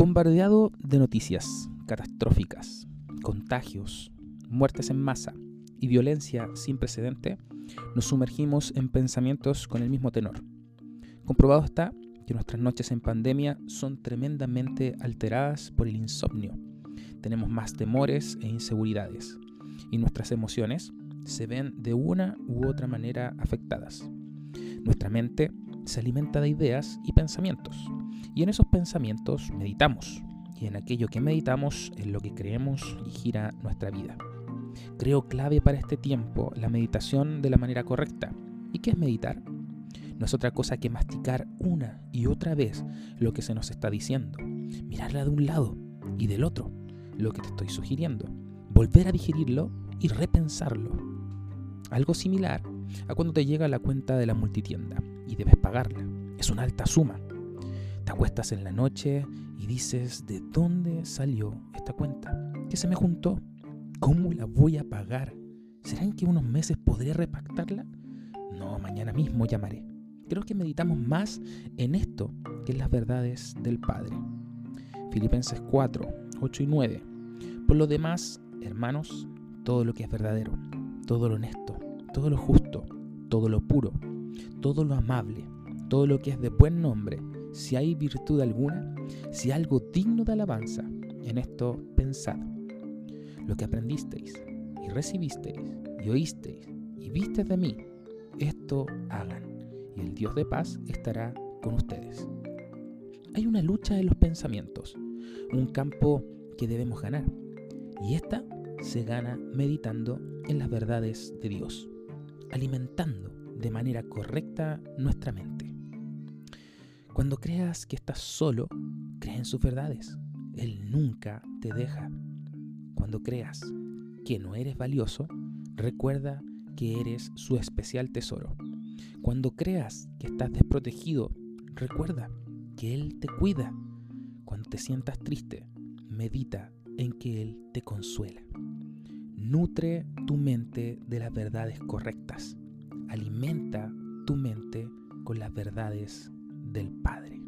Bombardeado de noticias catastróficas, contagios, muertes en masa y violencia sin precedente, nos sumergimos en pensamientos con el mismo tenor. Comprobado está que nuestras noches en pandemia son tremendamente alteradas por el insomnio. Tenemos más temores e inseguridades y nuestras emociones se ven de una u otra manera afectadas. Nuestra mente se alimenta de ideas y pensamientos y en esos pensamientos meditamos. Y en aquello que meditamos es lo que creemos y gira nuestra vida. Creo clave para este tiempo la meditación de la manera correcta. ¿Y qué es meditar? No es otra cosa que masticar una y otra vez lo que se nos está diciendo. Mirarla de un lado y del otro, lo que te estoy sugiriendo. Volver a digerirlo y repensarlo. Algo similar a cuando te llega la cuenta de la multitienda y debes pagarla. Es una alta suma acuestas en la noche y dices, ¿de dónde salió esta cuenta? ¿Qué se me juntó? ¿Cómo la voy a pagar? ¿Será en que unos meses podré repactarla? No, mañana mismo llamaré. Creo que meditamos más en esto que en las verdades del Padre. Filipenses 4, 8 y 9. Por lo demás, hermanos, todo lo que es verdadero, todo lo honesto, todo lo justo, todo lo puro, todo lo amable, todo lo que es de buen nombre, si hay virtud alguna, si algo digno de alabanza, en esto pensad. Lo que aprendisteis y recibisteis y oísteis y visteis de mí, esto hagan, y el Dios de paz estará con ustedes. Hay una lucha en los pensamientos, un campo que debemos ganar, y esta se gana meditando en las verdades de Dios, alimentando de manera correcta nuestra mente. Cuando creas que estás solo, cree en sus verdades. Él nunca te deja. Cuando creas que no eres valioso, recuerda que eres su especial tesoro. Cuando creas que estás desprotegido, recuerda que Él te cuida. Cuando te sientas triste, medita en que Él te consuela. Nutre tu mente de las verdades correctas. Alimenta tu mente con las verdades del Padre.